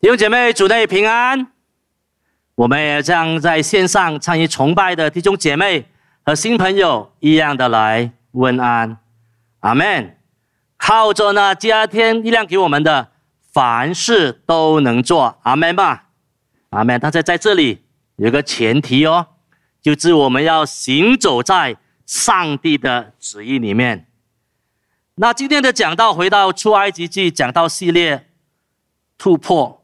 弟兄姐妹，主内平安。我们也将在线上参与崇拜的弟兄姐妹和新朋友一样的来问安，阿门。靠着呢，加添力量给我们的，凡事都能做，阿门吧，阿门。但是在这里有个前提哦，就是我们要行走在上帝的旨意里面。那今天的讲道回到出埃及记讲道系列，突破。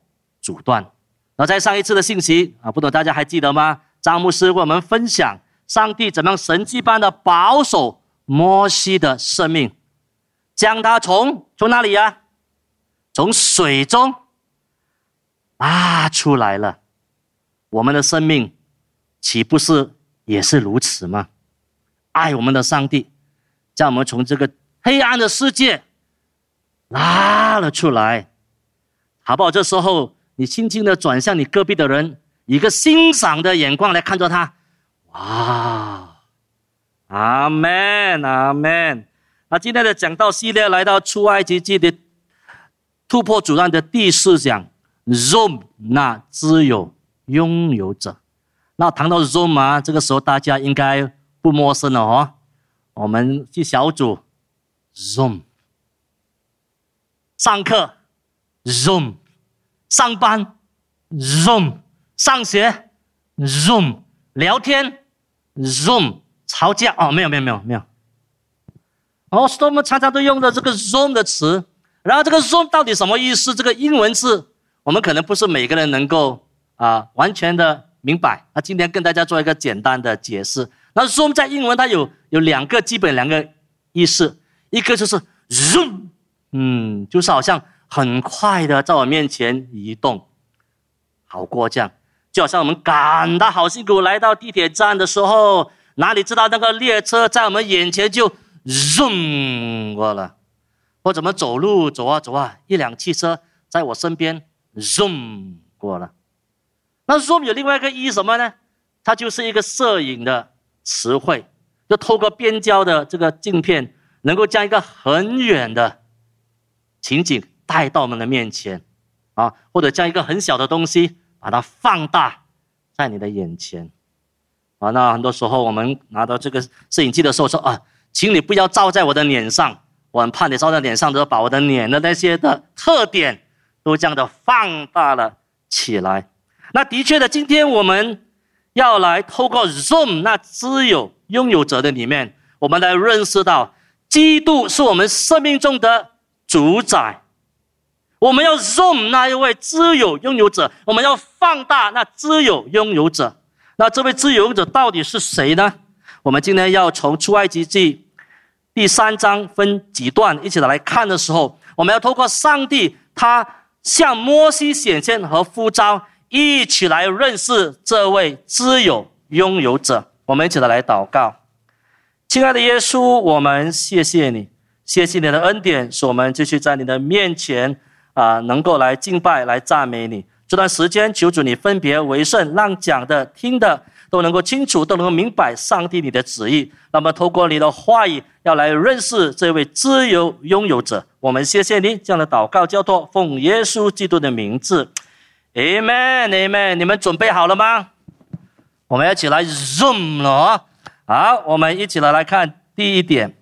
阻断。那在上一次的信息啊，不懂大家还记得吗？张牧师为我们分享上帝怎么样神迹般的保守摩西的生命，将他从从哪里呀？从水中拉出来了。我们的生命岂不是也是如此吗？爱我们的上帝，将我们从这个黑暗的世界拉了出来，好不好？这时候。你轻轻的转向你隔壁的人，一个欣赏的眼光来看着他。哇，阿门，阿门。那今天的讲道系列来到出埃及记的突破阻断的第四讲，Zoom，那只有拥有者。那谈到 Zoom 啊，这个时候大家应该不陌生了哦。我们去小组，Zoom，上课，Zoom。上班，Zoom；上学，Zoom；聊天，Zoom；吵架哦，没有没有没有没有。哦，我们常常都用的这个 Zoom 的词，然后这个 Zoom 到底什么意思？这个英文字，我们可能不是每个人能够啊完全的明白。那今天跟大家做一个简单的解释。那 Zoom 在英文它有有两个基本两个意思，一个就是 Zoom，嗯，就是好像。很快的，在我面前移动，好过这样，就好像我们赶得好辛苦，来到地铁站的时候，哪里知道那个列车在我们眼前就 zoom 过了，或怎么走路走啊走啊，一辆汽车在我身边 zoom 过了。那 zoom 有另外一个意什么呢？它就是一个摄影的词汇，就透过变焦的这个镜片，能够将一个很远的情景。带到我们的面前，啊，或者将一个很小的东西把它放大在你的眼前，啊，那很多时候我们拿到这个摄影机的时候说啊，请你不要照在我的脸上，我很怕你照在脸上的时候把我的脸的那些的特点都这样的放大了起来。那的确的，今天我们要来透过 Zoom 那只有拥有者的里面，我们来认识到，基督是我们生命中的主宰。我们要 zoom 那一位自有拥有者，我们要放大那自有拥有者。那这位自有拥有者到底是谁呢？我们今天要从出埃及记第三章分几段一起来看的时候，我们要透过上帝他向摩西显现和呼召，一起来认识这位自有拥有者。我们一起来祷告，亲爱的耶稣，我们谢谢你，谢谢你的恩典，使我们继续在你的面前。啊，能够来敬拜、来赞美你。这段时间，求主你分别为圣，让讲的、听的都能够清楚，都能够明白上帝你的旨意。那么，透过你的话语，要来认识这位自由拥有者。我们谢谢你这样的祷告交托，奉耶稣基督的名字，Amen，Amen。你们准备好了吗？我们一起来 Zoom 了。好，我们一起来来看第一点。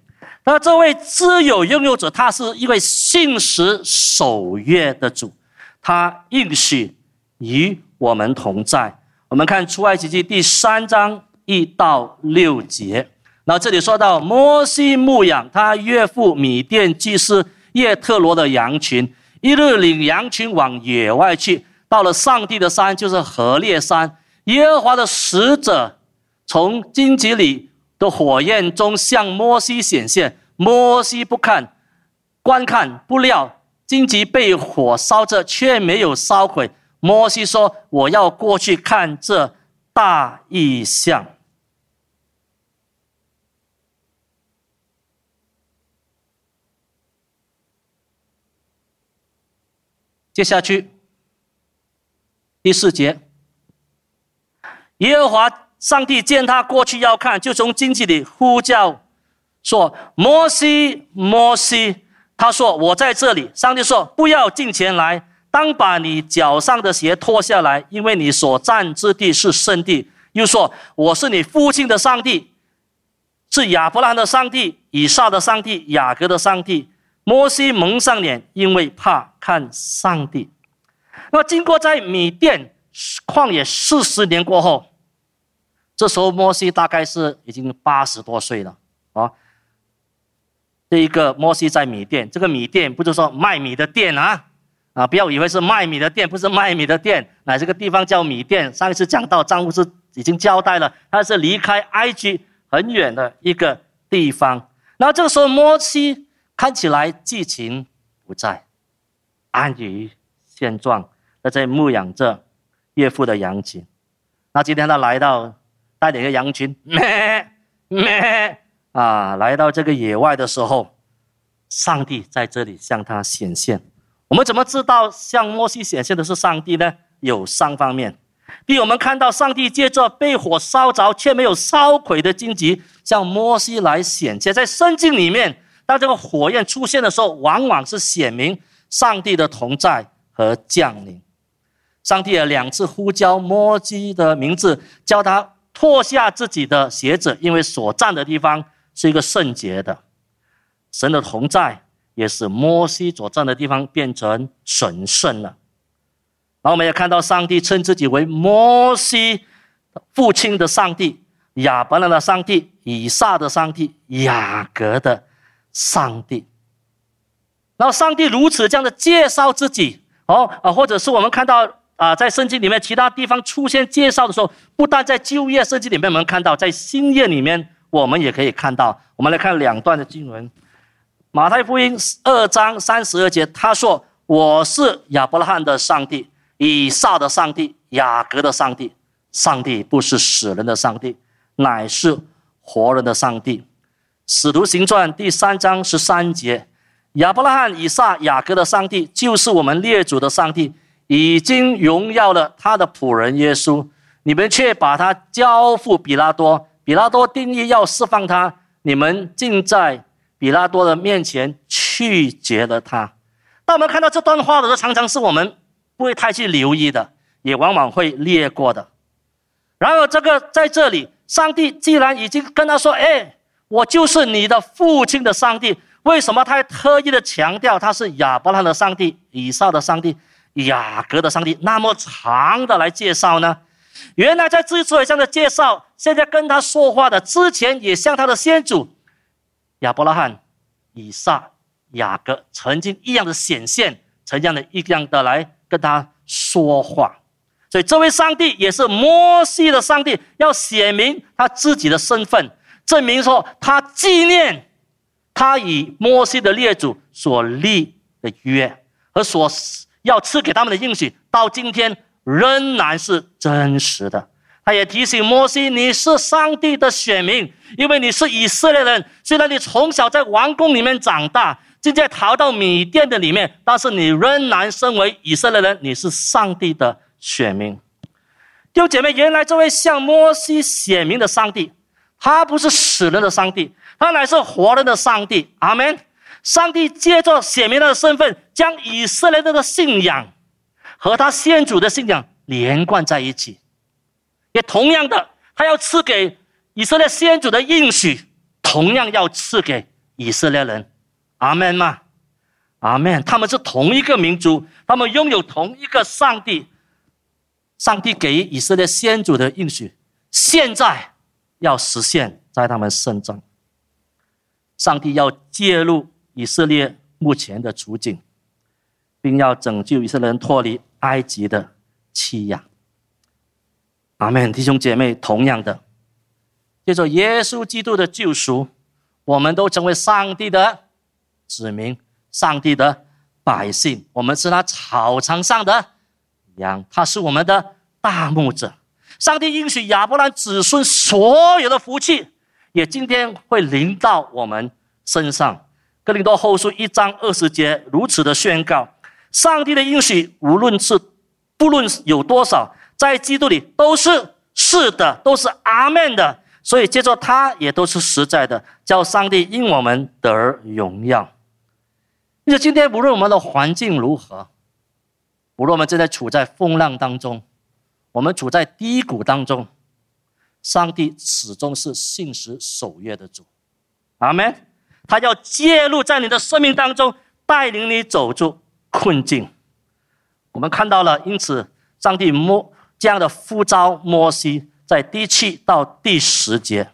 那这位自有拥有者，他是一位信实守约的主，他应许与我们同在。我们看出埃及记第三章一到六节，那这里说到摩西牧养他岳父米甸祭司叶特罗的羊群，一日领羊群往野外去，到了上帝的山，就是何烈山，耶和华的使者从荆棘里。的火焰中向摩西显现，摩西不看，观看不料荆棘被火烧着，却没有烧毁。摩西说：“我要过去看这大异象。”接下去第四节，耶和华。上帝见他过去要看，就从荆棘里呼叫，说：“摩西，摩西。”他说：“我在这里。”上帝说：“不要进前来。”当把你脚上的鞋脱下来，因为你所站之地是圣地。”又说：“我是你父亲的上帝，是亚伯拉罕的上帝、以撒的上帝、雅各的上帝。”摩西蒙上脸，因为怕看上帝。那经过在米甸旷野四十年过后，这时候摩西大概是已经八十多岁了啊。这一个摩西在米甸，这个米店不是说卖米的店啊啊！不要以为是卖米的店，不是卖米的店，乃这个地方叫米店。上一次讲到张牧师已经交代了，他是离开埃及很远的一个地方。那这个时候摩西。看起来激情不在，安于现状，他在牧养着岳父的羊群。那今天他来到带领个羊群，咩咩啊，来到这个野外的时候，上帝在这里向他显现。我们怎么知道向摩西显现的是上帝呢？有三方面：第一，我们看到上帝借着被火烧着却没有烧毁的荆棘，向摩西来显现，在圣经里面。当这个火焰出现的时候，往往是显明上帝的同在和降临。上帝也两次呼叫摩西的名字，叫他脱下自己的鞋子，因为所站的地方是一个圣洁的。神的同在也使摩西所站的地方变成神圣了。然后我们也看到，上帝称自己为摩西父亲的上帝、亚伯拉的上帝、以撒的上帝、雅各的。上帝，然后上帝如此这样的介绍自己哦啊，或者是我们看到啊，在圣经里面其他地方出现介绍的时候，不但在旧约圣经里面我们看到，在新约里面我们也可以看到。我们来看两段的经文，《马太福音》二章三十二节，他说：“我是亚伯拉罕的上帝，以撒的上帝，雅各的上帝。上帝不是死人的上帝，乃是活人的上帝。”使徒行传第三章十三节，亚伯拉罕、以撒、雅各的上帝，就是我们列祖的上帝，已经荣耀了他的仆人耶稣。你们却把他交付比拉多，比拉多定义要释放他，你们竟在比拉多的面前拒绝了他。当我们看到这段话的时候，常常是我们不会太去留意的，也往往会略过的。然而，这个在这里，上帝既然已经跟他说：“哎。”我就是你的父亲的上帝，为什么他还特意的强调他是亚伯拉罕的上帝、以撒的上帝、雅各的上帝？那么长的来介绍呢？原来在之所以这样的介绍，现在跟他说话的之前也向他的先祖亚伯拉罕、以撒、雅各曾经一样的显现，曾经的一样的来跟他说话。所以这位上帝也是摩西的上帝，要写明他自己的身份。证明说，他纪念他与摩西的列祖所立的约和所要赐给他们的应许，到今天仍然是真实的。他也提醒摩西：“你是上帝的选民，因为你是以色列人。虽然你从小在王宫里面长大，现在逃到米甸的里面，但是你仍然身为以色列人，你是上帝的选民。”弟兄姐妹，原来这位向摩西显明的上帝。他不是死人的上帝，他乃是活人的上帝。阿门。上帝借着显明他的身份，将以色列人的信仰和他先祖的信仰连贯在一起。也同样的，他要赐给以色列先祖的应许，同样要赐给以色列人。阿门吗？阿门。他们是同一个民族，他们拥有同一个上帝。上帝给予以色列先祖的应许，现在。要实现在他们身上，上帝要介入以色列目前的处境，并要拯救以色列人脱离埃及的欺压。阿门，弟兄姐妹，同样的，借着耶稣基督的救赎，我们都成为上帝的子民，上帝的百姓。我们是他草场上的羊，他是我们的大牧者。上帝应许亚伯兰子孙所有的福气，也今天会临到我们身上。哥林多后书一章二十节如此的宣告：上帝的应许，无论是不论有多少，在基督里都是是的，都是阿门的。所以接着他也都是实在的，叫上帝因我们得荣耀。因为今天无论我们的环境如何，无论我们正在处在风浪当中，我们处在低谷当中，上帝始终是信实守约的主。阿门。他要介入在你的生命当中，带领你走出困境。我们看到了，因此上帝摸这样的呼召摩西，在第七到第十节，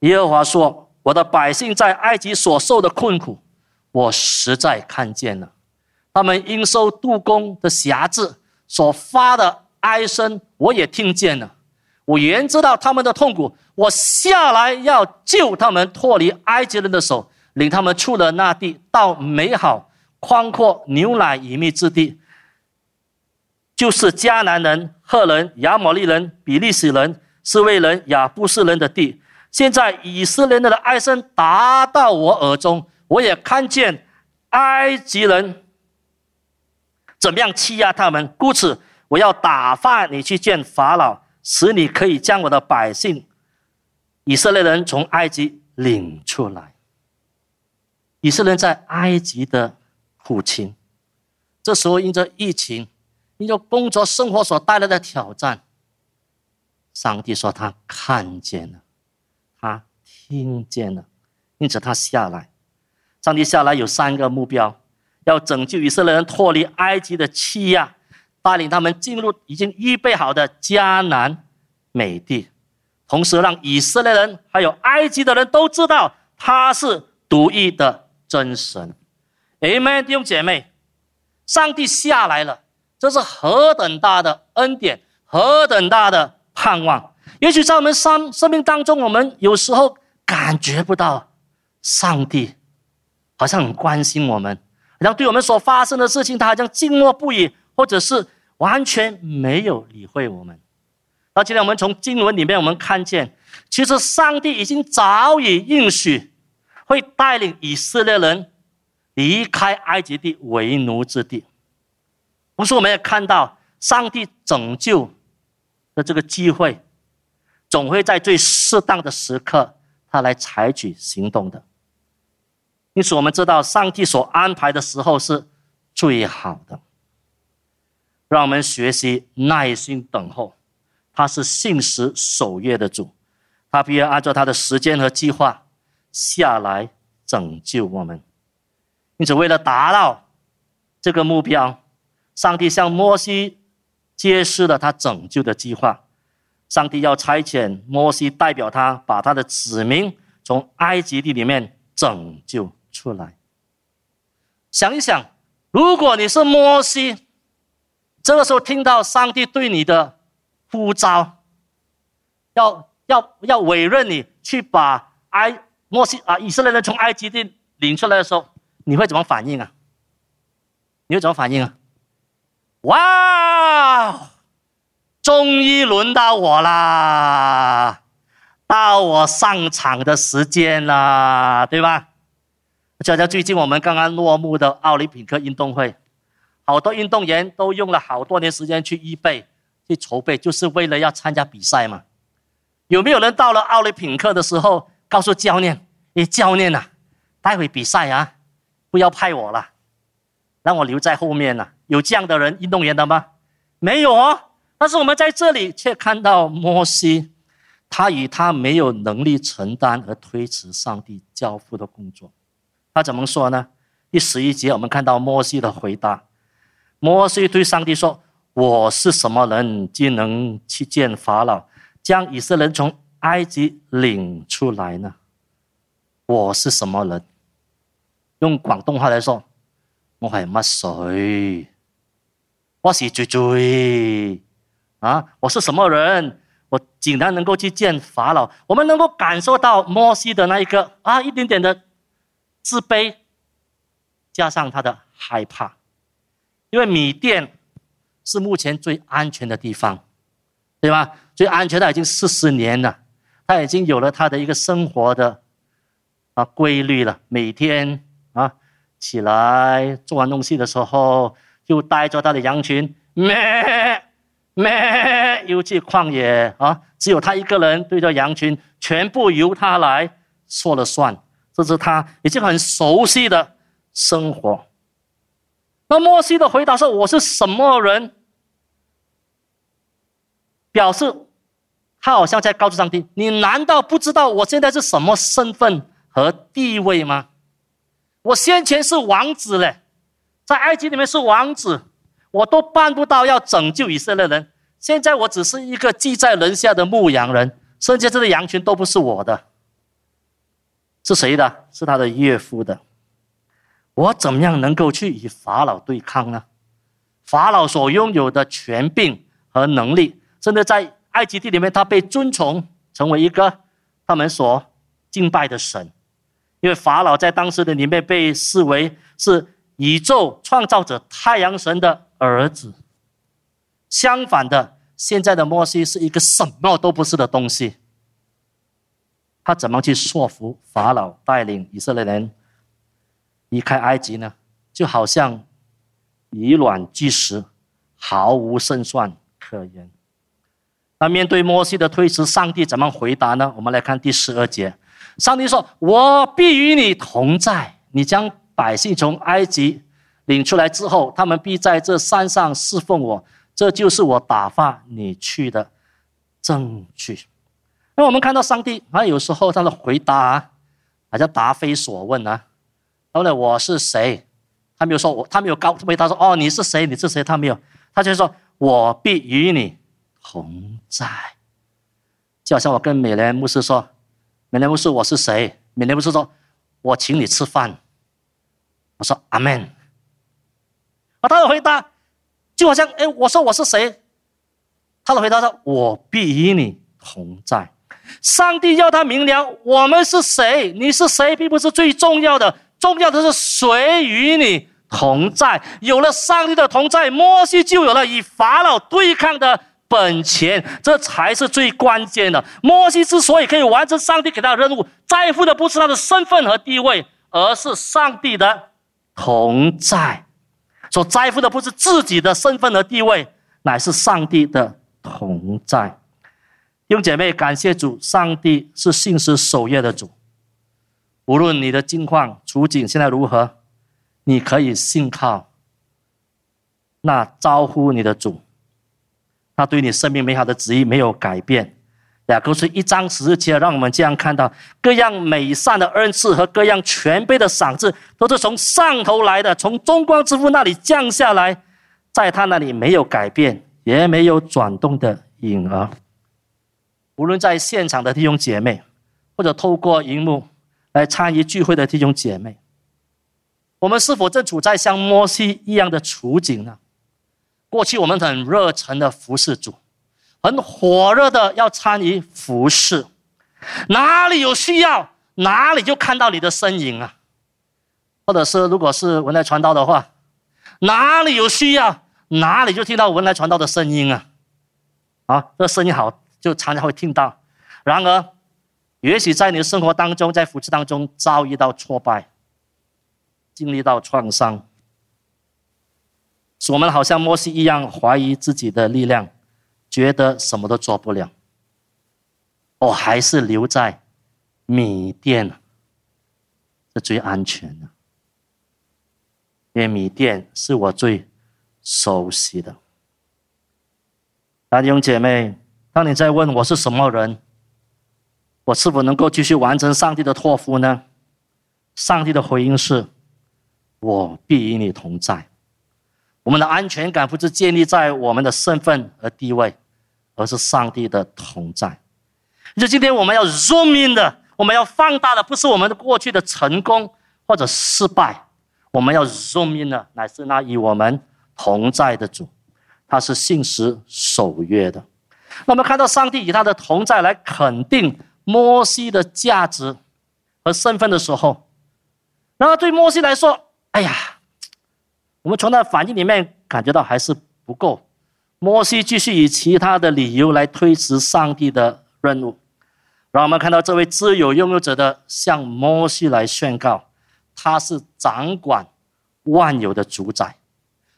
耶和华说：“我的百姓在埃及所受的困苦，我实在看见了；他们应受杜工的辖制所发的哀声，我也听见了。我原知道他们的痛苦。”我下来要救他们脱离埃及人的手，领他们出了那地，到美好宽阔、牛奶与蜜之地，就是迦南人、赫人、亚摩利人、比利时人、斯威人、亚布斯人的地。现在以色列人的哀声达到我耳中，我也看见埃及人怎么样欺压他们，故此我要打发你去见法老，使你可以将我的百姓。以色列人从埃及领出来，以色列人在埃及的苦情，这时候因着疫情，因着工作生活所带来的挑战，上帝说他看见了，他听见了，因此他下来。上帝下来有三个目标：要拯救以色列人脱离埃及的欺压，带领他们进入已经预备好的迦南美地。同时，让以色列人还有埃及的人都知道他是独一的真神。Amen，弟兄姐妹，上帝下来了，这是何等大的恩典，何等大的盼望。也许在我们生生命当中，我们有时候感觉不到上帝好像很关心我们，好像对我们所发生的事情，他好像静默不语，或者是完全没有理会我们。那今天我们从经文里面，我们看见，其实上帝已经早已应许，会带领以色列人离开埃及地为奴之地。同时，我们也看到，上帝拯救的这个机会，总会在最适当的时刻，他来采取行动的。因此，我们知道，上帝所安排的时候是最好的。让我们学习耐心等候。他是信实守约的主，他必然按照他的时间和计划下来拯救我们。因此，为了达到这个目标，上帝向摩西揭示了他拯救的计划。上帝要差遣摩西代表他，把他的子民从埃及地里面拯救出来。想一想，如果你是摩西，这个时候听到上帝对你的。呼召，要要要委任你去把埃莫西啊以色列人从埃及地领出来的时候，你会怎么反应啊？你会怎么反应啊？哇，终于轮到我啦，到我上场的时间啦，对吧？就像最近我们刚刚落幕的奥林匹克运动会，好多运动员都用了好多年时间去预备。去筹备就是为了要参加比赛嘛？有没有人到了奥林匹克的时候告诉教练：“诶，教练呐，待会比赛啊，不要派我了，让我留在后面呐？”有这样的人运动员的吗？没有哦。但是我们在这里却看到摩西，他以他没有能力承担而推迟上帝交付的工作。他怎么说呢？第十一节我们看到摩西的回答：摩西对上帝说。我是什么人，竟能去见法老，将以色列人从埃及领出来呢？我是什么人？用广东话来说，我系乜水？我是最最啊！我是什么人？我竟然能够去见法老？我们能够感受到摩西的那一个啊，一点点的自卑，加上他的害怕，因为米店。是目前最安全的地方，对吧？最安全的已经四十年了，他已经有了他的一个生活的啊规律了。每天啊起来做完东西的时候，就带着他的羊群咩咩又去旷野啊，只有他一个人对着羊群，全部由他来说了算，这是他已经很熟悉的生活。那摩西的回答说：“我是什么人？”表示他好像在告诉上帝：“你难道不知道我现在是什么身份和地位吗？我先前是王子嘞，在埃及里面是王子，我都办不到要拯救以色列人。现在我只是一个寄在人下的牧羊人，剩下这些羊群都不是我的，是谁的？是他的岳父的。我怎么样能够去与法老对抗呢？法老所拥有的权柄和能力。”甚至在埃及地里面，他被尊崇，成为一个他们所敬拜的神。因为法老在当时的里面被视为是宇宙创造者太阳神的儿子。相反的，现在的摩西是一个什么都不是的东西。他怎么去说服法老带领以色列人离开埃及呢？就好像以卵击石，毫无胜算可言。那面对摩西的推辞，上帝怎么回答呢？我们来看第十二节，上帝说：“我必与你同在。你将百姓从埃及领出来之后，他们必在这山上侍奉我。这就是我打发你去的证据。”那我们看到上帝啊，有时候他的回答啊，好像答非所问啊。后来我是谁？他没有说，我他没有告回答说：“哦，你是谁？你是谁？”他没有，他就说：“我必与你。”同在，就好像我跟美莲牧师说：“美莲牧师，我是谁？”美莲牧师说：“我请你吃饭。”我说：“阿门。”啊，他的回答就好像：“哎，我说我是谁？”他的回答说：“我必与你同在。”上帝要他明了，我们是谁？你是谁，并不是最重要的，重要的是谁与你同在。有了上帝的同在，摩西就有了与法老对抗的。本钱，这才是最关键的。摩西之所以可以完成上帝给他的任务，在乎的不是他的身份和地位，而是上帝的同在。所在乎的不是自己的身份和地位，乃是上帝的同在。弟兄姐妹，感谢主，上帝是信实守约的主。无论你的境况处境现在如何，你可以信靠那招呼你的主。他对你生命美好的旨意没有改变。雅各书一章十节，让我们这样看到各样美善的恩赐和各样全备的赏赐，都是从上头来的，从中光之父那里降下来，在他那里没有改变，也没有转动的影儿。无论在现场的弟兄姐妹，或者透过荧幕来参与聚会的弟兄姐妹，我们是否正处在像摩西一样的处境呢？过去我们很热忱的服侍主，很火热的要参与服侍，哪里有需要，哪里就看到你的身影啊！或者是如果是文来传道的话，哪里有需要，哪里就听到文来传道的声音啊！啊，这声音好，就常常会听到。然而，也许在你的生活当中，在服侍当中遭遇到挫败，经历到创伤。使我们好像摩西一样怀疑自己的力量，觉得什么都做不了。我还是留在米店是最安全的，因为米店是我最熟悉的。弟兄姐妹，当你在问我是什么人，我是否能够继续完成上帝的托付呢？上帝的回应是：我必与你同在。我们的安全感不是建立在我们的身份和地位，而是上帝的同在。就今天我们要 zoom in 的，我们要放大的，不是我们的过去的成功或者失败，我们要 zoom in 的，乃是那与我们同在的主，他是信实守约的。那么看到上帝以他的同在来肯定摩西的价值和身份的时候，然后对摩西来说，哎呀。我们从他的反应里面感觉到还是不够。摩西继续以其他的理由来推迟上帝的任务，让我们看到这位自由拥有者的向摩西来宣告，他是掌管万有的主宰。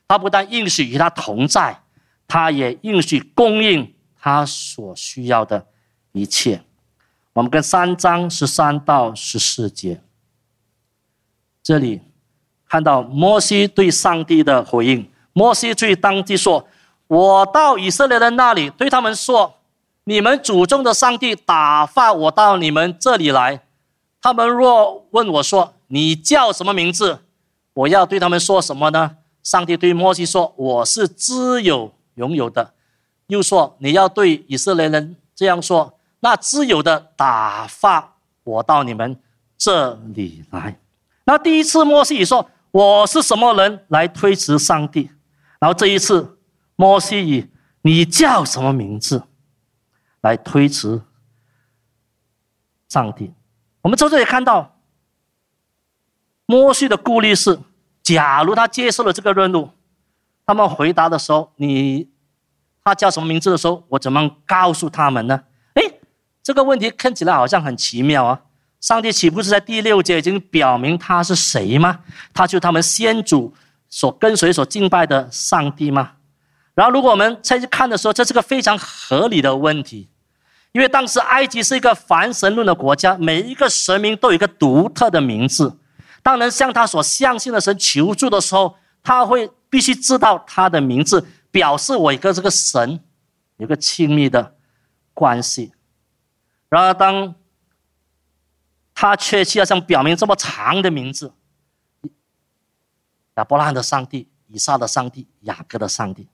他不但应许与他同在，他也应许供应他所需要的一切。我们跟三章十三到十四节，这里。看到摩西对上帝的回应。摩西对当地说：“我到以色列人那里，对他们说：你们祖宗的上帝打发我到你们这里来。他们若问我说：你叫什么名字？我要对他们说什么呢？”上帝对摩西说：“我是自有拥有的。”又说：“你要对以色列人这样说：那自有的打发我到你们这里来。”那第一次摩西说：“我是什么人来推辞上帝？”然后这一次，摩西以“你叫什么名字”来推辞上帝。我们从这里看到，摩西的顾虑是：假如他接受了这个任务，他们回答的时候，你。他叫什么名字的时候，我怎么告诉他们呢？这个问题看起来好像很奇妙啊！上帝岂不是在第六节已经表明他是谁吗？他就他们先祖所跟随、所敬拜的上帝吗？然后，如果我们再去看的时候，这是个非常合理的问题，因为当时埃及是一个凡神论的国家，每一个神明都有一个独特的名字。当人向他所相信的神求助的时候，他会必须知道他的名字。表示我一个这个神有个亲密的关系，然而当他却需要像表明这么长的名字，亚伯拉罕的上帝、以撒的上帝、雅各的上帝，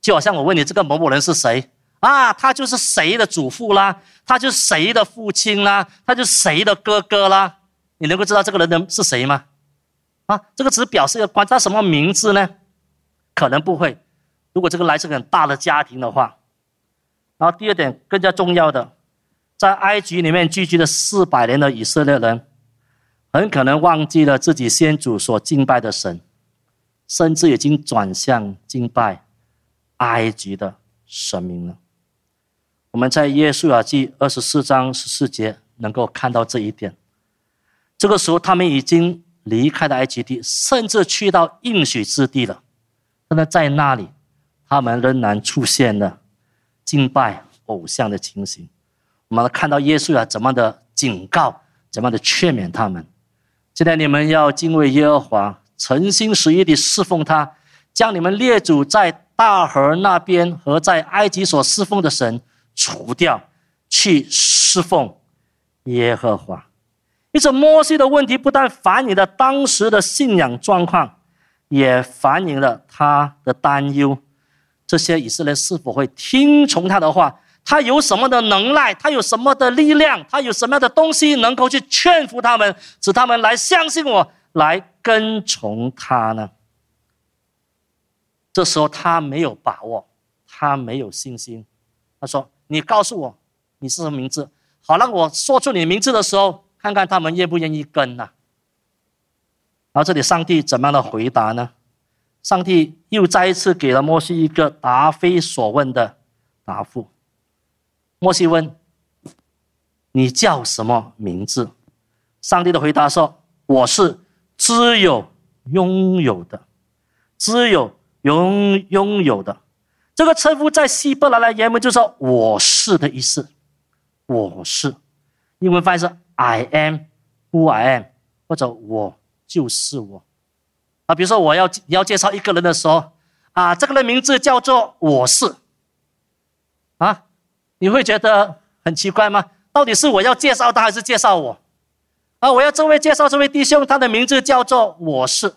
就好像我问你这个某某人是谁啊？他就是谁的祖父啦，他就是谁的父亲啦，他就是谁的哥哥啦？你能够知道这个人的是谁吗？啊，这个只表示一个关，他什么名字呢？可能不会。如果这个来自很大的家庭的话，然后第二点更加重要的，在埃及里面聚居了四百年的以色列人，很可能忘记了自己先祖所敬拜的神，甚至已经转向敬拜埃及的神明了。我们在耶稣亚记二十四章十四节能够看到这一点。这个时候，他们已经离开了埃及地，甚至去到应许之地了，但是在那里。他们仍然出现了敬拜偶像的情形。我们看到耶稣啊，怎么的警告，怎么的劝勉他们。现在你们要敬畏耶和华，诚心实意的侍奉他，将你们列祖在大河那边和在埃及所侍奉的神除掉，去侍奉耶和华。因此，摩西的问题不但反映了当时的信仰状况，也反映了他的担忧。这些以色列是否会听从他的话？他有什么的能耐？他有什么的力量？他有什么样的东西能够去劝服他们，使他们来相信我，来跟从他呢？这时候他没有把握，他没有信心。他说：“你告诉我你是什么名字，好让我说出你名字的时候，看看他们愿不愿意跟呢？”然后这里上帝怎么样的回答呢？上帝又再一次给了摩西一个答非所问的答复。摩西问：“你叫什么名字？”上帝的回答说：“我是只有拥有的，只有拥拥有的。”这个称呼在希伯来的原文就是“我是”的意思。我是，英文翻译是 “I am”，“Who I am”，或者“我就是我”。啊，比如说我要要介绍一个人的时候，啊，这个人名字叫做我是，啊，你会觉得很奇怪吗？到底是我要介绍他还是介绍我？啊，我要这位介绍这位弟兄，他的名字叫做我是，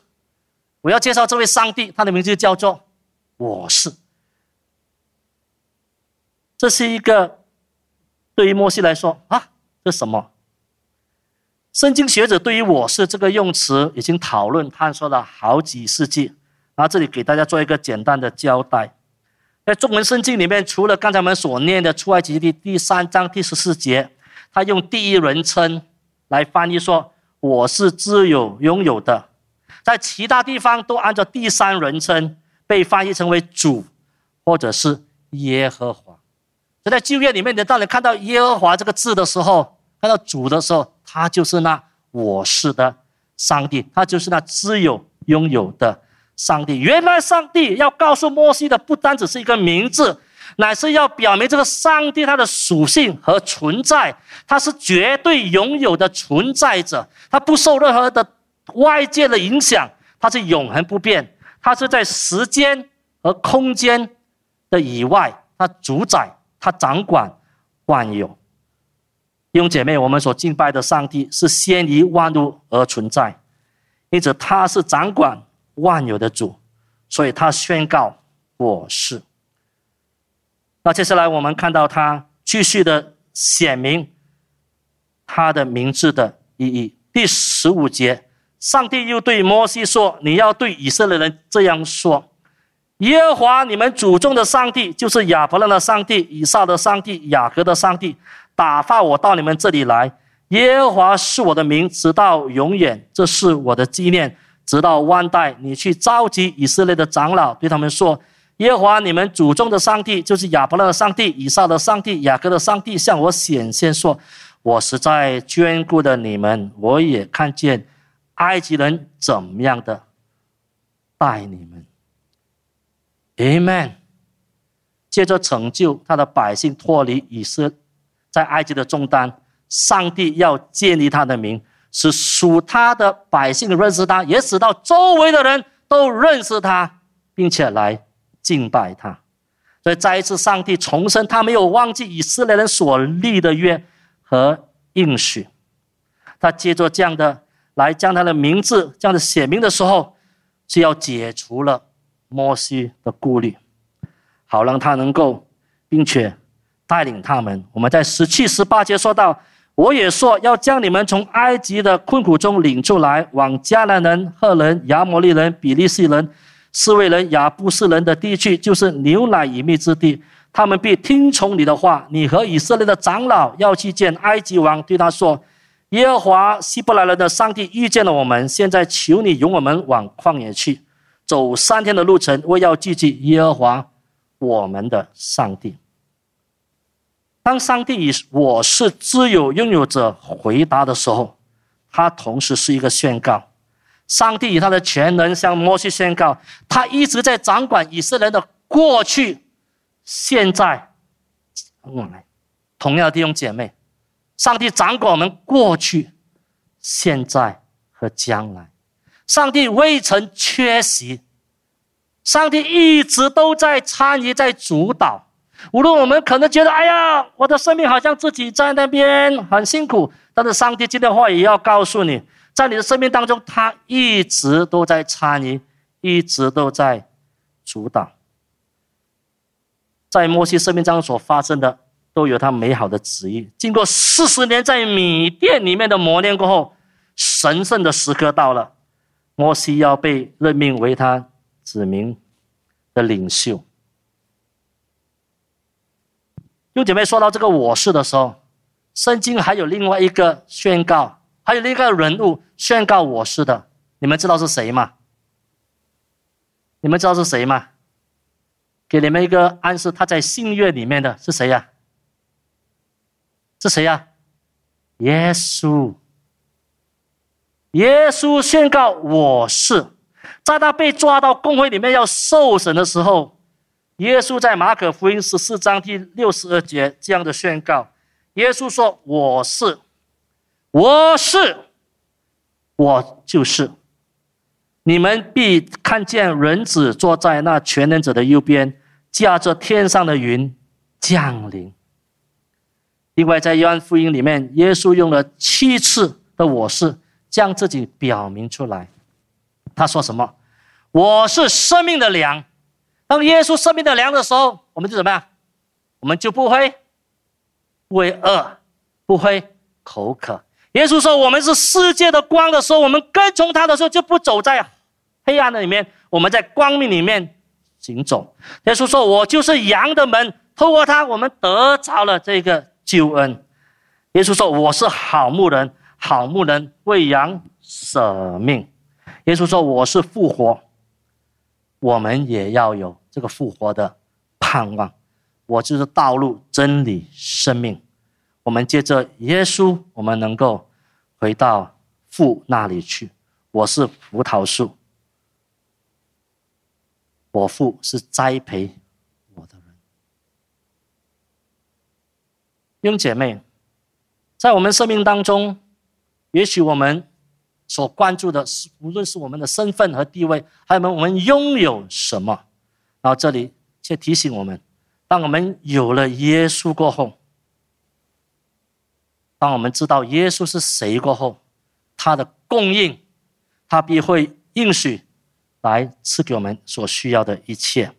我要介绍这位上帝，他的名字叫做我是。这是一个对于摩西来说啊，这什么？圣经学者对于“我是”这个用词已经讨论探索了好几世纪，然后这里给大家做一个简单的交代。在中文圣经里面，除了刚才我们所念的出埃及记第三章第十四节，他用第一人称来翻译说“我是自有拥有的”，在其他地方都按照第三人称被翻译成为“主”或者是“耶和华”。在旧约里面，你当你看到“耶和华”这个字的时候，看到“主”的时候，他就是那我是的上帝，他就是那自有拥有的上帝。原来上帝要告诉摩西的，不单只是一个名字，乃是要表明这个上帝他的属性和存在。他是绝对拥有的存在者，他不受任何的外界的影响，他是永恒不变，他是在时间和空间的以外，他主宰，他掌管万有。弟兄姐妹，我们所敬拜的上帝是先于万物而存在，因此他是掌管万有的主，所以他宣告我是。那接下来我们看到他继续的显明他的名字的意义。第十五节，上帝又对摩西说：“你要对以色列人这样说：耶和华你们祖宗的上帝，就是亚伯拉的上帝、以撒的上帝、雅各的上帝，打发我到你们这里来。耶和华是我的名，直到永远，这是我的纪念，直到万代。你去召集以色列的长老，对他们说。”耶和华你们祖宗的上帝，就是亚伯拉的上帝、以撒的上帝、雅各的上帝，向我显现说：“我实在眷顾的你们，我也看见埃及人怎么样的待你们。” Amen。借着成就他的百姓脱离以色在埃及的重担，上帝要建立他的名，使属他的百姓认识他，也使到周围的人都认识他，并且来。敬拜他，所以再一次，上帝重申他没有忘记以色列人所立的约和应许。他借着这样的来将他的名字这样的写明的时候，是要解除了摩西的顾虑，好让他能够，并且带领他们。我们在十七、十八节说到：“我也说要将你们从埃及的困苦中领出来，往迦南人、赫人、亚摩利人、比利时人。”斯维人亚布斯人的地区就是牛奶与蜜之地，他们必听从你的话。你和以色列的长老要去见埃及王，对他说：“耶和华希伯来人的上帝遇见了我们，现在求你容我们往旷野去，走三天的路程，为要祭祭耶和华我们的上帝。”当上帝以“我是自有拥有者”回答的时候，他同时是一个宣告。上帝以他的全能向摩西宣告，他一直在掌管以色列的过去、现在、未来。同样的弟兄姐妹，上帝掌管我们过去、现在和将来。上帝未曾缺席，上帝一直都在参与、在主导。无论我们可能觉得，哎呀，我的生命好像自己在那边很辛苦，但是上帝今天话也要告诉你。在你的生命当中，他一直都在参与，一直都在主导。在摩西生命当中所发生的，都有他美好的旨意。经过四十年在米店里面的磨练过后，神圣的时刻到了，摩西要被任命为他子民的领袖。用姐妹说到这个我是的时候，圣经还有另外一个宣告。还有另一个人物宣告我是的，你们知道是谁吗？你们知道是谁吗？给你们一个暗示，他在信约里面的是谁呀？是谁呀？耶稣。耶稣宣告我是，在他被抓到公会里面要受审的时候，耶稣在马可福音十四章第六十二节这样的宣告：耶稣说我是。我是，我就是。你们必看见人子坐在那全能者的右边，驾着天上的云降临。另外，在约翰福音里面，耶稣用了七次的“我是”，将自己表明出来。他说什么？我是生命的粮。当耶稣生命的粮的时候，我们就怎么样？我们就不会不会饿，不会口渴。耶稣说：“我们是世界的光的时候，我们跟从他的时候，就不走在黑暗的里面，我们在光明里面行走。”耶稣说：“我就是羊的门，透过他，我们得着了这个救恩。”耶稣说：“我是好牧人，好牧人为羊舍命。”耶稣说：“我是复活，我们也要有这个复活的盼望。我就是道路、真理、生命。”我们借着耶稣，我们能够回到父那里去。我是葡萄树，我父是栽培我的人。弟兄姐妹，在我们生命当中，也许我们所关注的是，无论是我们的身份和地位，还有我们拥有什么。然后这里却提醒我们：当我们有了耶稣过后，当我们知道耶稣是谁过后，他的供应，他必会应许来赐给我们所需要的一切。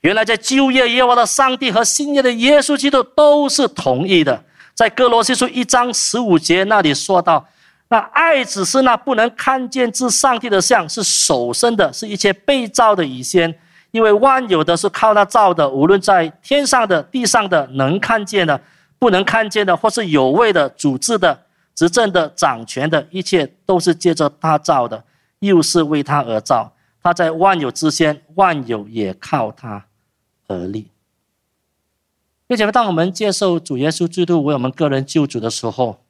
原来在旧约耶和华的上帝和新约的耶稣基督都是同意的。在哥罗西书一章十五节那里说到：“那爱只是那不能看见之上帝的像，是手生的，是一切被造的以先。因为万有的是靠他造的，无论在天上的、地上的，能看见的。”不能看见的，或是有位的、主治的、执政的、掌权的，一切都是借着他造的，又是为他而造。他在万有之先，万有也靠他而立。并且，当我们接受主耶稣基督为我们个人救主的时候，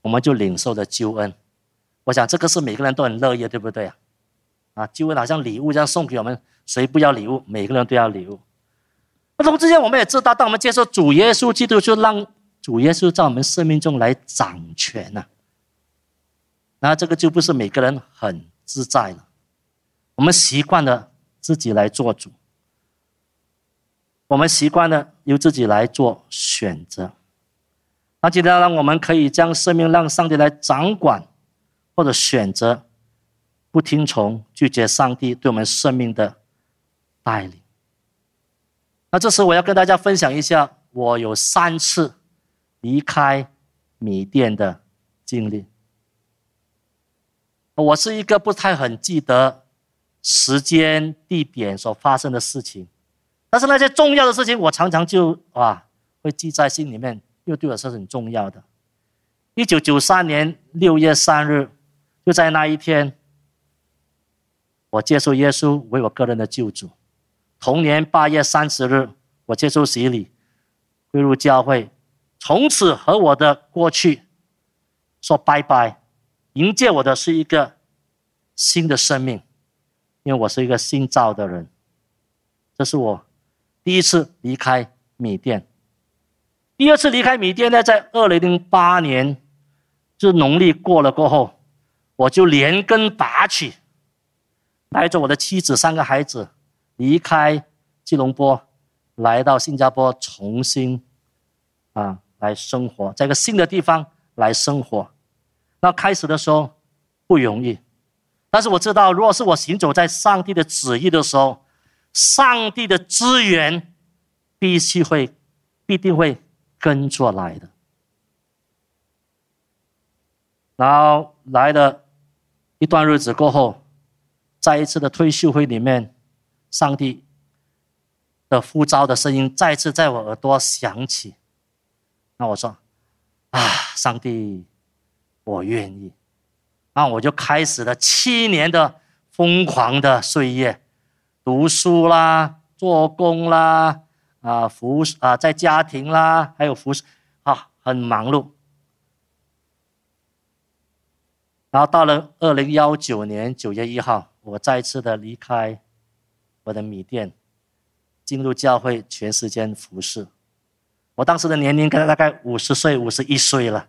我们就领受了救恩。我想，这个是每个人都很乐意，对不对啊？啊，救恩好像礼物这样送给我们，谁不要礼物？每个人都要礼物。那同之间，我们也知道，当我们接受主耶稣基督，就让主耶稣在我们生命中来掌权了。那这个就不是每个人很自在了。我们习惯了自己来做主，我们习惯了由自己来做选择。那今天，呢我们可以将生命让上帝来掌管，或者选择不听从、拒绝上帝对我们生命的带领。那这时我要跟大家分享一下，我有三次离开米店的经历。我是一个不太很记得时间、地点所发生的事情，但是那些重要的事情，我常常就啊会记在心里面，又对我是很重要的。一九九三年六月三日，就在那一天，我接受耶稣为我个人的救主。同年八月三十日，我接受洗礼，归入教会，从此和我的过去说拜拜。迎接我的是一个新的生命，因为我是一个新造的人。这是我第一次离开米店。第二次离开米店呢，在二零零八年，就农历过了过后，我就连根拔起，带着我的妻子三个孩子。离开吉隆坡，来到新加坡，重新啊来生活，在一个新的地方来生活。那开始的时候不容易，但是我知道，如果是我行走在上帝的旨意的时候，上帝的资源必须会必定会跟着来的。然后来了一段日子过后，在一次的退休会里面。上帝的呼召的声音再次在我耳朵响起，那我说：“啊，上帝，我愿意。”那我就开始了七年的疯狂的岁月，读书啦，做工啦，啊，服啊，在家庭啦，还有服，啊，很忙碌。然后到了二零幺九年九月一号，我再次的离开。我的米店进入教会全时间服侍，我当时的年龄可能大概五十岁、五十一岁了。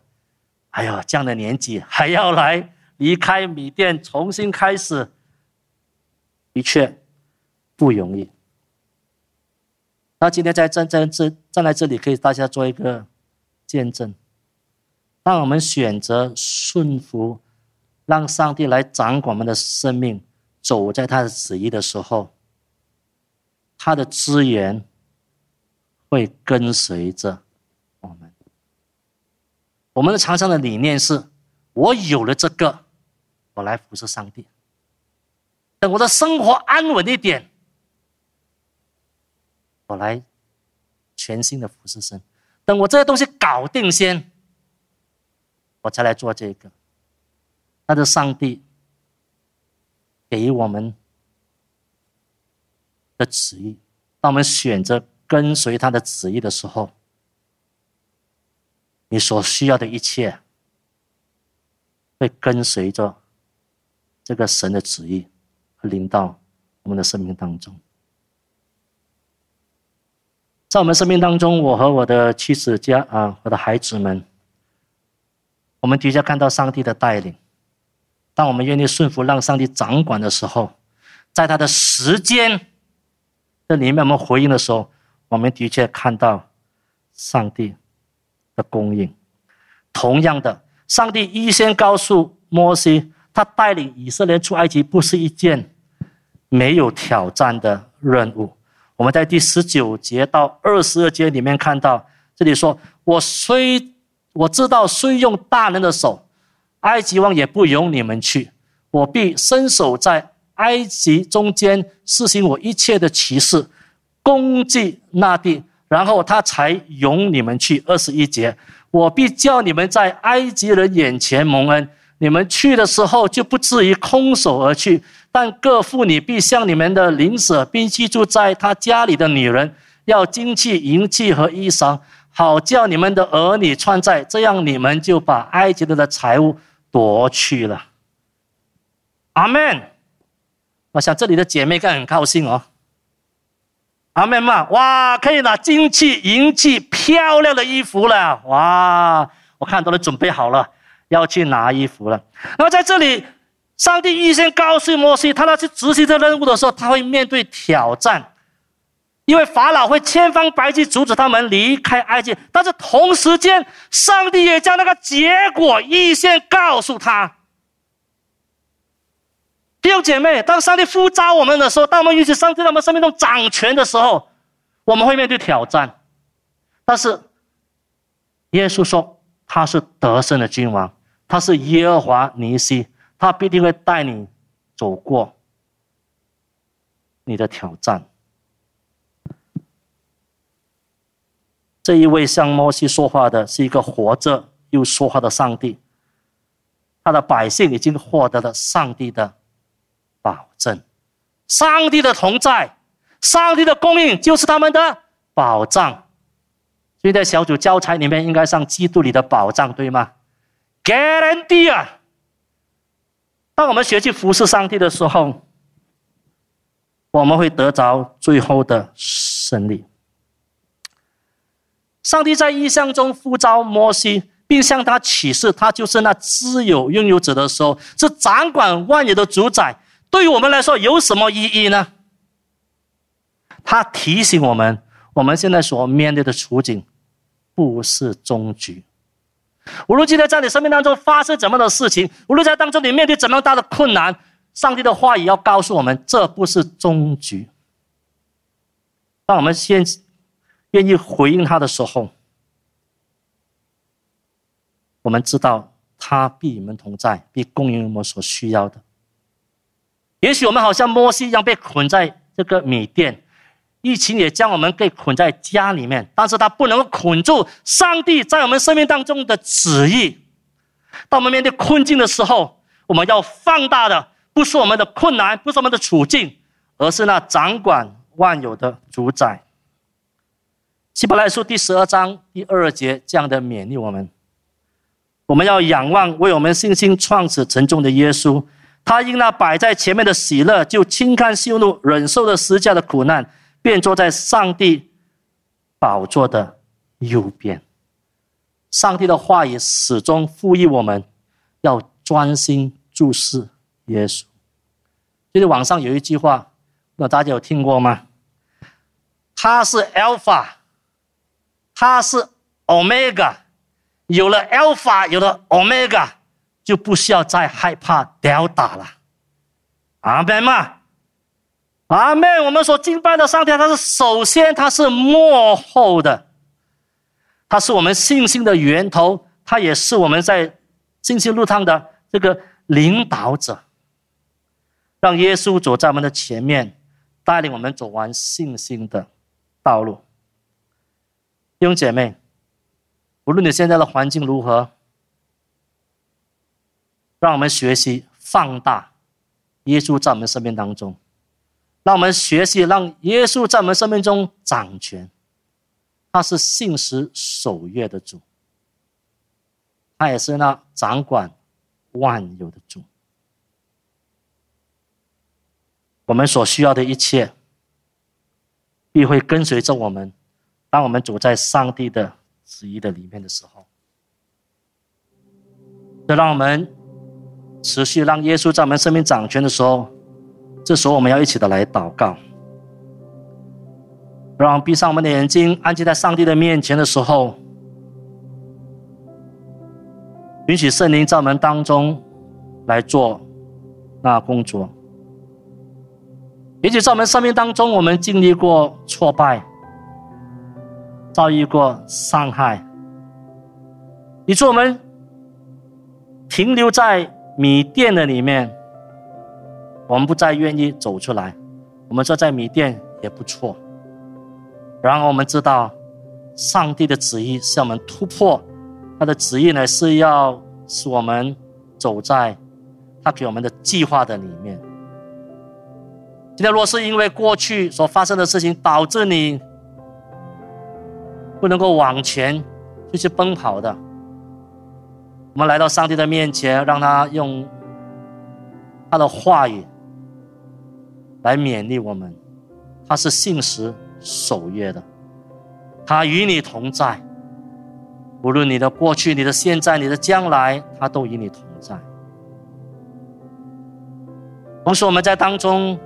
哎呦，这样的年纪还要来离开米店重新开始，的确不容易。那今天在站在这站在这里，可以大家做一个见证。当我们选择顺服，让上帝来掌管我们的生命，走在他的旨意的时候。他的资源会跟随着我们。我们的常常的理念是：我有了这个，我来服侍上帝。等我的生活安稳一点，我来全新的服侍神。等我这些东西搞定先，我才来做这个。他的上帝给我们。的旨意，当我们选择跟随他的旨意的时候，你所需要的一切会跟随着这个神的旨意，和临到我们的生命当中。在我们生命当中，我和我的妻子家啊，我的孩子们，我们的确看到上帝的带领。当我们愿意顺服，让上帝掌管的时候，在他的时间这里面，我们回应的时候，我们的确看到上帝的供应。同样的，上帝预先告诉摩西，他带领以色列出埃及不是一件没有挑战的任务。我们在第十九节到二十二节里面看到，这里说：“我虽我知道，虽用大人的手。”埃及王也不容你们去，我必伸手在埃及中间施行我一切的歧视，攻击那地，然后他才容你们去。二十一节，我必叫你们在埃及人眼前蒙恩，你们去的时候就不至于空手而去。但各妇女必向你们的邻舍，并居住在他家里的女人，要金器、银器和衣裳，好叫你们的儿女穿在，这样你们就把埃及人的财物。夺去了，阿门。我想这里的姐妹该很高兴哦，阿门嘛！哇，可以拿金器、银器、漂亮的衣服了，哇！我看到了准备好了，要去拿衣服了。然后在这里，上帝预先告诉摩西，他要去执行这任务的时候，他会面对挑战。因为法老会千方百计阻止他们离开埃及，但是同时间，上帝也将那个结果预先告诉他。弟兄姐妹，当上帝呼召我们的时候，当我们允许上帝在我们生命中掌权的时候，我们会面对挑战。但是，耶稣说他是得胜的君王，他是耶和华尼西，他必定会带你走过你的挑战。这一位向摩西说话的是一个活着又说话的上帝，他的百姓已经获得了上帝的保证，上帝的同在，上帝的供应就是他们的保障。所以在小组教材里面应该上基督里的保障，对吗？Guarantee 啊！当我们学去服侍上帝的时候，我们会得着最后的胜利。上帝在异象中呼召摩西，并向他启示，他就是那自有拥有者的时候，是掌管万有的主宰。对于我们来说，有什么意义呢？他提醒我们，我们现在所面对的处境不是终局。无论今天在你生命当中发生怎么的事情，无论在当中你面对怎么大的困难，上帝的话语要告诉我们，这不是终局。当我们先。愿意回应他的时候，我们知道他必与我们同在，必供应我们所需要的。也许我们好像摩西一样被捆在这个米店，疫情也将我们给捆在家里面，但是他不能够捆住上帝在我们生命当中的旨意。当我们面对困境的时候，我们要放大的不是我们的困难，不是我们的处境，而是那掌管万有的主宰。希伯来书第十二章第二节这样的勉励我们：我们要仰望为我们信心创始成终的耶稣，他因那摆在前面的喜乐，就轻看羞怒，忍受了十架的苦难，便坐在上帝宝座的右边。上帝的话语始终呼吁我们要专心注视耶稣。就是网上有一句话，那大家有听过吗？他是 Alpha。它是 Omega，有了 Alpha，有了 Omega，就不需要再害怕 Delta 了。阿门嘛，阿门。我们所敬拜的上帝，他是首先，他是幕后的，他是我们信心的源头，他也是我们在信心路上的这个领导者。让耶稣走在我们的前面，带领我们走完信心的道路。弟兄姐妹，无论你现在的环境如何，让我们学习放大耶稣在我们生命当中，让我们学习让耶稣在我们生命中掌权。他是信实守约的主，他也是那掌管万有的主。我们所需要的一切，必会跟随着我们。当我们走在上帝的旨意的里面的时候，就让我们持续让耶稣在我们生命掌权的时候，这时候我们要一起的来祷告。让闭上我们的眼睛，安静在上帝的面前的时候，允许圣灵在我们当中来做那工作。也许在我们生命当中，我们经历过挫败，遭遇过伤害，以致我们停留在米店的里面，我们不再愿意走出来。我们说在米店也不错。然后我们知道，上帝的旨意是要我们突破，他的旨意呢是要使我们走在他给我们的计划的里面。今天若是因为过去所发生的事情导致你不能够往前就是奔跑的，我们来到上帝的面前，让他用他的话语来勉励我们，他是信实。守约的，他与你同在。无论你的过去、你的现在、你的将来，他都与你同在。同时，我们在当中，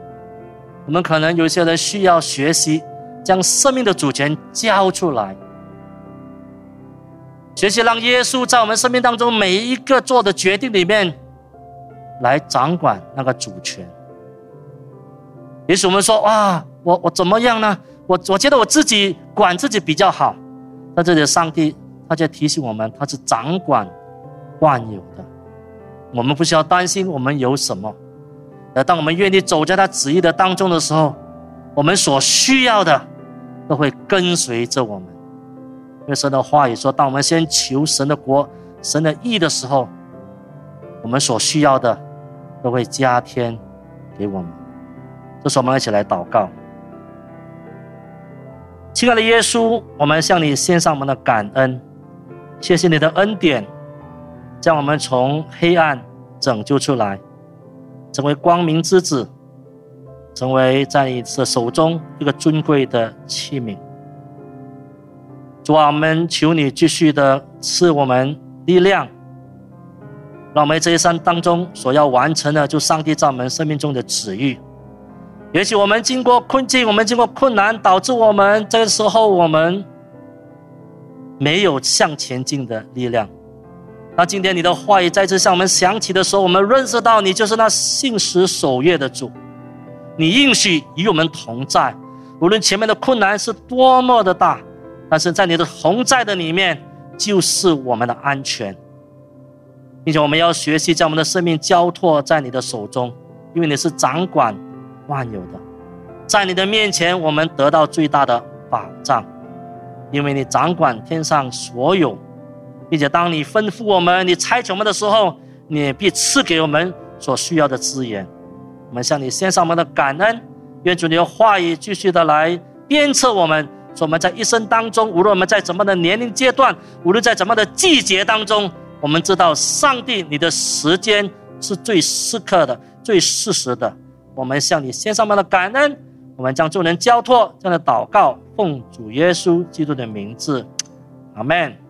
我们可能有些人需要学习将生命的主权交出来，学习让耶稣在我们生命当中每一个做的决定里面来掌管那个主权。也许我们说：“哇，我我怎么样呢？”我我觉得我自己管自己比较好，在这里，上帝他就提醒我们，他是掌管万有的，我们不需要担心我们有什么。而当我们愿意走在他旨意的当中的时候，我们所需要的都会跟随着我们。因为神的话语说，当我们先求神的国、神的义的时候，我们所需要的都会加添给我们。这时候，我们一起来祷告。亲爱的耶稣，我们向你献上我们的感恩，谢谢你的恩典，将我们从黑暗拯救出来，成为光明之子，成为在你的手中一个尊贵的器皿。我们求你继续的赐我们力量，让我们这一生当中所要完成的，就上帝在我们生命中的旨意。也许我们经过困境，我们经过困难，导致我们这个时候我们没有向前进的力量。那今天你的话语再次向我们响起的时候，我们认识到你就是那信实守约的主，你应许与我们同在。无论前面的困难是多么的大，但是在你的同在的里面，就是我们的安全，并且我们要学习将我们的生命交托在你的手中，因为你是掌管。万有的，在你的面前，我们得到最大的保障，因为你掌管天上所有，并且当你吩咐我们、你差遣我们的时候，你必赐给我们所需要的资源。我们向你献上我们的感恩，愿主你的话语继续的来鞭策我们，说我们在一生当中，无论我们在怎么的年龄阶段，无论在怎么的季节当中，我们知道上帝你的时间是最适刻的、最适时的。我们向你献上我们的感恩，我们将众人交托，这样的祷告，奉主耶稣基督的名字，阿门。